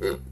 Mm.